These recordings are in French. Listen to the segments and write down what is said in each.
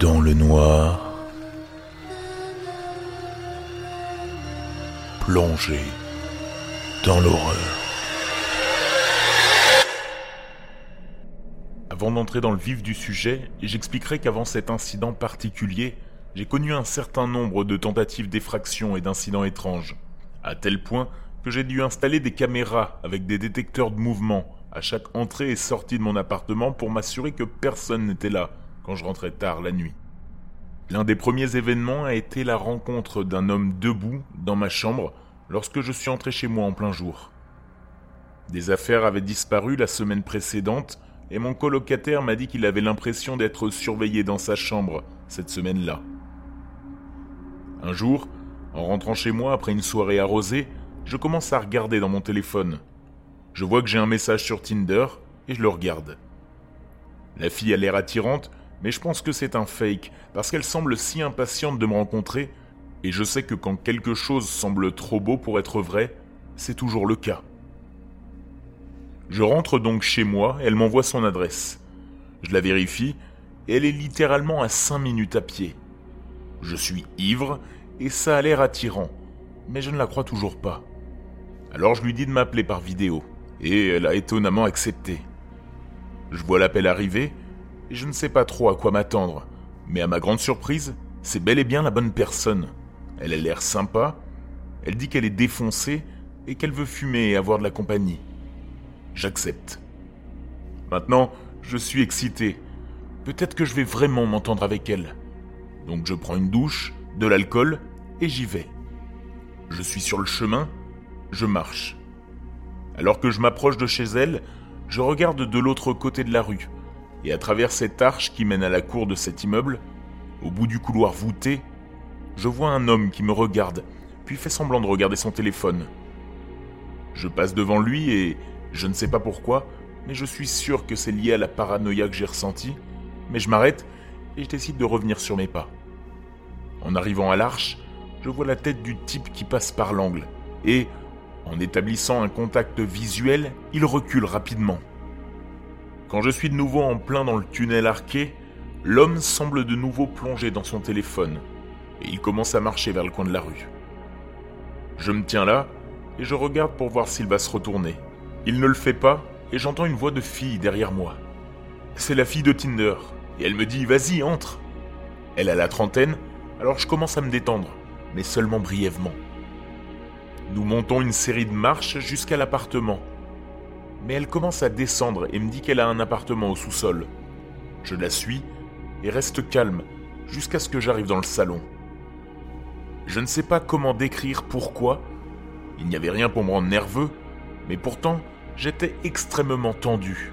dans le noir, plongé dans l'horreur. Avant d'entrer dans le vif du sujet, j'expliquerai qu'avant cet incident particulier, j'ai connu un certain nombre de tentatives d'effraction et d'incidents étranges, à tel point que j'ai dû installer des caméras avec des détecteurs de mouvement à chaque entrée et sortie de mon appartement pour m'assurer que personne n'était là quand je rentrais tard la nuit. L'un des premiers événements a été la rencontre d'un homme debout dans ma chambre lorsque je suis entré chez moi en plein jour. Des affaires avaient disparu la semaine précédente et mon colocataire m'a dit qu'il avait l'impression d'être surveillé dans sa chambre cette semaine-là. Un jour, en rentrant chez moi après une soirée arrosée, je commence à regarder dans mon téléphone. Je vois que j'ai un message sur Tinder et je le regarde. La fille a l'air attirante mais je pense que c'est un fake, parce qu'elle semble si impatiente de me rencontrer, et je sais que quand quelque chose semble trop beau pour être vrai, c'est toujours le cas. Je rentre donc chez moi, elle m'envoie son adresse. Je la vérifie, et elle est littéralement à 5 minutes à pied. Je suis ivre, et ça a l'air attirant, mais je ne la crois toujours pas. Alors je lui dis de m'appeler par vidéo, et elle a étonnamment accepté. Je vois l'appel arriver, et je ne sais pas trop à quoi m'attendre. Mais à ma grande surprise, c'est bel et bien la bonne personne. Elle a l'air sympa, elle dit qu'elle est défoncée et qu'elle veut fumer et avoir de la compagnie. J'accepte. Maintenant, je suis excité. Peut-être que je vais vraiment m'entendre avec elle. Donc je prends une douche, de l'alcool et j'y vais. Je suis sur le chemin, je marche. Alors que je m'approche de chez elle, je regarde de l'autre côté de la rue et à travers cette arche qui mène à la cour de cet immeuble, au bout du couloir voûté, je vois un homme qui me regarde, puis fait semblant de regarder son téléphone. Je passe devant lui et, je ne sais pas pourquoi, mais je suis sûr que c'est lié à la paranoïa que j'ai ressentie, mais je m'arrête et je décide de revenir sur mes pas. En arrivant à l'arche, je vois la tête du type qui passe par l'angle, et, en établissant un contact visuel, il recule rapidement. Quand je suis de nouveau en plein dans le tunnel arqué, l'homme semble de nouveau plongé dans son téléphone, et il commence à marcher vers le coin de la rue. Je me tiens là, et je regarde pour voir s'il va se retourner. Il ne le fait pas, et j'entends une voix de fille derrière moi. C'est la fille de Tinder, et elle me dit Vas-y, entre Elle a la trentaine, alors je commence à me détendre, mais seulement brièvement. Nous montons une série de marches jusqu'à l'appartement, mais elle commence à descendre et me dit qu'elle a un appartement au sous-sol. Je la suis et reste calme jusqu'à ce que j'arrive dans le salon. Je ne sais pas comment décrire pourquoi, il n'y avait rien pour me rendre nerveux, mais pourtant j'étais extrêmement tendu.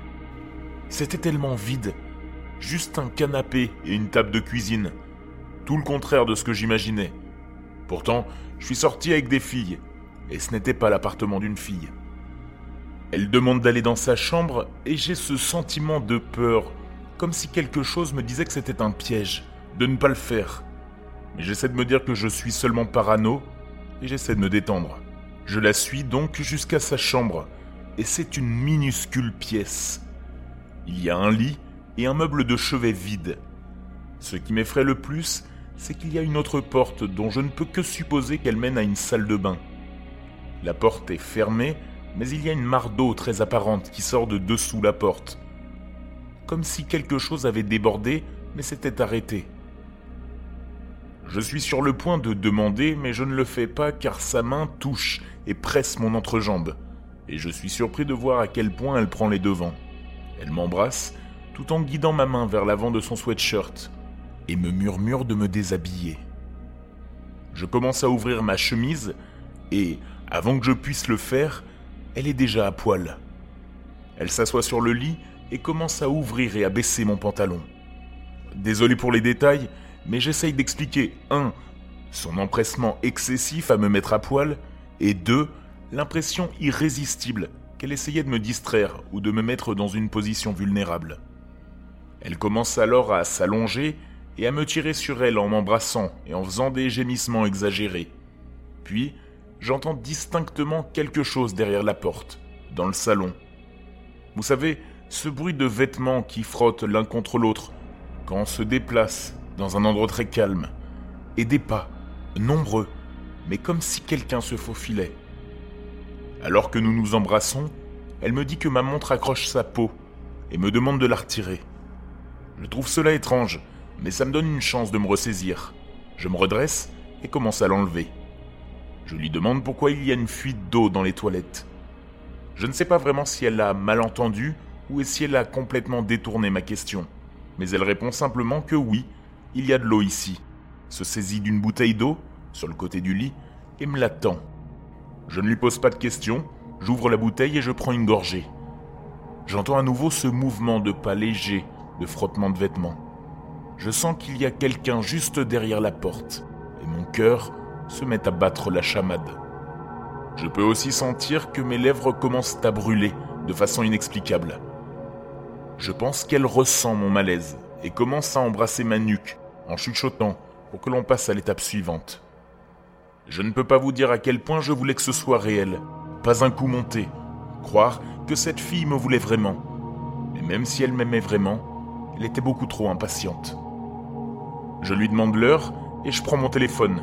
C'était tellement vide, juste un canapé et une table de cuisine, tout le contraire de ce que j'imaginais. Pourtant, je suis sorti avec des filles, et ce n'était pas l'appartement d'une fille. Elle demande d'aller dans sa chambre et j'ai ce sentiment de peur, comme si quelque chose me disait que c'était un piège, de ne pas le faire. Mais j'essaie de me dire que je suis seulement parano et j'essaie de me détendre. Je la suis donc jusqu'à sa chambre et c'est une minuscule pièce. Il y a un lit et un meuble de chevet vide. Ce qui m'effraie le plus, c'est qu'il y a une autre porte dont je ne peux que supposer qu'elle mène à une salle de bain. La porte est fermée mais il y a une mare d'eau très apparente qui sort de dessous la porte. Comme si quelque chose avait débordé, mais s'était arrêté. Je suis sur le point de demander, mais je ne le fais pas car sa main touche et presse mon entrejambe, et je suis surpris de voir à quel point elle prend les devants. Elle m'embrasse, tout en guidant ma main vers l'avant de son sweatshirt, et me murmure de me déshabiller. Je commence à ouvrir ma chemise, et, avant que je puisse le faire, elle est déjà à poil. Elle s'assoit sur le lit et commence à ouvrir et à baisser mon pantalon. Désolé pour les détails, mais j'essaye d'expliquer 1. Son empressement excessif à me mettre à poil, et 2. L'impression irrésistible qu'elle essayait de me distraire ou de me mettre dans une position vulnérable. Elle commence alors à s'allonger et à me tirer sur elle en m'embrassant et en faisant des gémissements exagérés. Puis, j'entends distinctement quelque chose derrière la porte, dans le salon. Vous savez, ce bruit de vêtements qui frottent l'un contre l'autre, quand on se déplace dans un endroit très calme, et des pas, nombreux, mais comme si quelqu'un se faufilait. Alors que nous nous embrassons, elle me dit que ma montre accroche sa peau et me demande de la retirer. Je trouve cela étrange, mais ça me donne une chance de me ressaisir. Je me redresse et commence à l'enlever. Je lui demande pourquoi il y a une fuite d'eau dans les toilettes. Je ne sais pas vraiment si elle a mal entendu ou si elle a complètement détourné ma question, mais elle répond simplement que oui, il y a de l'eau ici, se saisit d'une bouteille d'eau sur le côté du lit et me l'attend. Je ne lui pose pas de questions, j'ouvre la bouteille et je prends une gorgée. J'entends à nouveau ce mouvement de pas léger, de frottement de vêtements. Je sens qu'il y a quelqu'un juste derrière la porte, et mon cœur se met à battre la chamade. Je peux aussi sentir que mes lèvres commencent à brûler de façon inexplicable. Je pense qu'elle ressent mon malaise et commence à embrasser ma nuque en chuchotant pour que l'on passe à l'étape suivante. Je ne peux pas vous dire à quel point je voulais que ce soit réel, pas un coup monté, croire que cette fille me voulait vraiment. Mais même si elle m'aimait vraiment, elle était beaucoup trop impatiente. Je lui demande l'heure et je prends mon téléphone.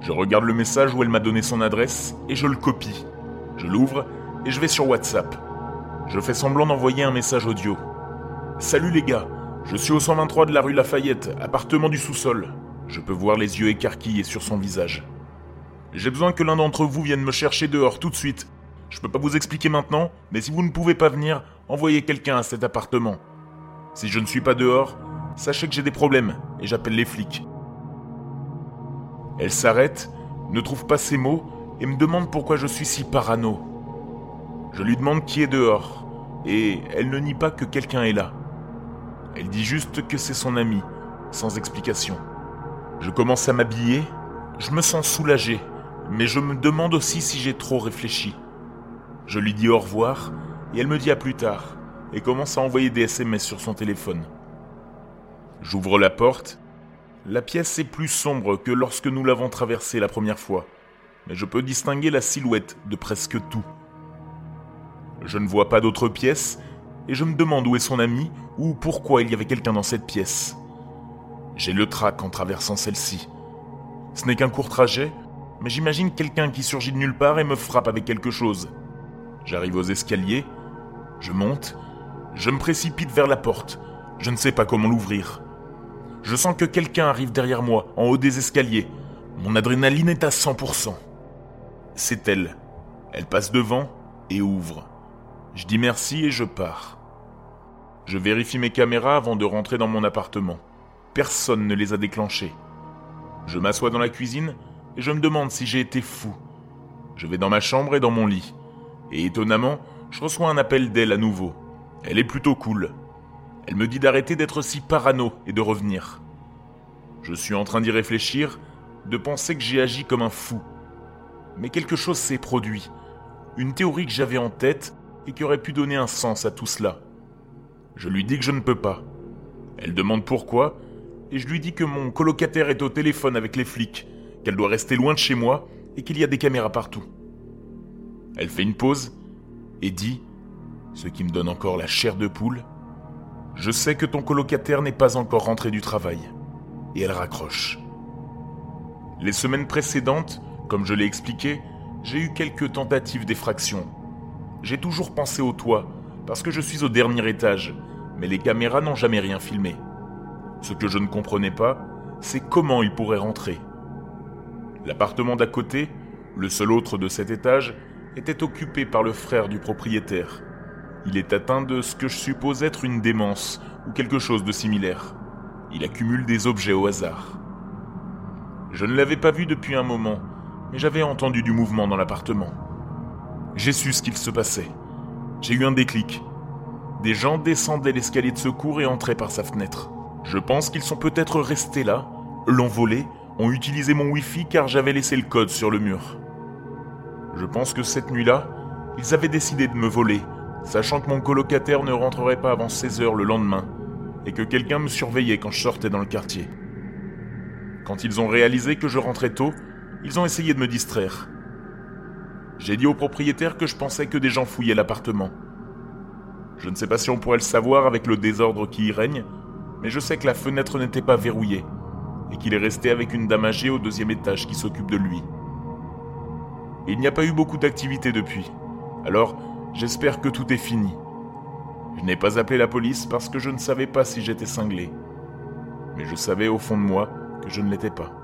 Je regarde le message où elle m'a donné son adresse et je le copie. Je l'ouvre et je vais sur WhatsApp. Je fais semblant d'envoyer un message audio. Salut les gars, je suis au 123 de la rue Lafayette, appartement du sous-sol. Je peux voir les yeux écarquillés sur son visage. J'ai besoin que l'un d'entre vous vienne me chercher dehors tout de suite. Je peux pas vous expliquer maintenant, mais si vous ne pouvez pas venir, envoyez quelqu'un à cet appartement. Si je ne suis pas dehors, sachez que j'ai des problèmes et j'appelle les flics. Elle s'arrête, ne trouve pas ses mots et me demande pourquoi je suis si parano. Je lui demande qui est dehors et elle ne nie pas que quelqu'un est là. Elle dit juste que c'est son ami, sans explication. Je commence à m'habiller, je me sens soulagé mais je me demande aussi si j'ai trop réfléchi. Je lui dis au revoir, et elle me dit à plus tard, et commence à envoyer des SMS sur son téléphone. J'ouvre la porte. La pièce est plus sombre que lorsque nous l'avons traversée la première fois, mais je peux distinguer la silhouette de presque tout. Je ne vois pas d'autres pièces, et je me demande où est son ami, ou pourquoi il y avait quelqu'un dans cette pièce. J'ai le trac en traversant celle-ci. Ce n'est qu'un court trajet, mais j'imagine quelqu'un qui surgit de nulle part et me frappe avec quelque chose. J'arrive aux escaliers, je monte, je me précipite vers la porte, je ne sais pas comment l'ouvrir. Je sens que quelqu'un arrive derrière moi, en haut des escaliers. Mon adrénaline est à 100%. C'est elle. Elle passe devant et ouvre. Je dis merci et je pars. Je vérifie mes caméras avant de rentrer dans mon appartement. Personne ne les a déclenchées. Je m'assois dans la cuisine et je me demande si j'ai été fou. Je vais dans ma chambre et dans mon lit. Et étonnamment, je reçois un appel d'elle à nouveau. Elle est plutôt cool. Elle me dit d'arrêter d'être si parano et de revenir. Je suis en train d'y réfléchir, de penser que j'ai agi comme un fou. Mais quelque chose s'est produit. Une théorie que j'avais en tête et qui aurait pu donner un sens à tout cela. Je lui dis que je ne peux pas. Elle demande pourquoi, et je lui dis que mon colocataire est au téléphone avec les flics qu'elle doit rester loin de chez moi et qu'il y a des caméras partout. Elle fait une pause et dit, ce qui me donne encore la chair de poule, Je sais que ton colocataire n'est pas encore rentré du travail. Et elle raccroche. Les semaines précédentes, comme je l'ai expliqué, j'ai eu quelques tentatives d'effraction. J'ai toujours pensé au toit, parce que je suis au dernier étage, mais les caméras n'ont jamais rien filmé. Ce que je ne comprenais pas, c'est comment il pourrait rentrer. L'appartement d'à côté, le seul autre de cet étage, était occupé par le frère du propriétaire. Il est atteint de ce que je suppose être une démence ou quelque chose de similaire. Il accumule des objets au hasard. Je ne l'avais pas vu depuis un moment, mais j'avais entendu du mouvement dans l'appartement. J'ai su ce qu'il se passait. J'ai eu un déclic. Des gens descendaient l'escalier de secours et entraient par sa fenêtre. Je pense qu'ils sont peut-être restés là, l'ont volé ont utilisé mon Wi-Fi car j'avais laissé le code sur le mur. Je pense que cette nuit-là, ils avaient décidé de me voler, sachant que mon colocataire ne rentrerait pas avant 16 heures le lendemain, et que quelqu'un me surveillait quand je sortais dans le quartier. Quand ils ont réalisé que je rentrais tôt, ils ont essayé de me distraire. J'ai dit au propriétaire que je pensais que des gens fouillaient l'appartement. Je ne sais pas si on pourrait le savoir avec le désordre qui y règne, mais je sais que la fenêtre n'était pas verrouillée et qu'il est resté avec une dame âgée au deuxième étage qui s'occupe de lui. Il n'y a pas eu beaucoup d'activité depuis, alors j'espère que tout est fini. Je n'ai pas appelé la police parce que je ne savais pas si j'étais cinglé, mais je savais au fond de moi que je ne l'étais pas.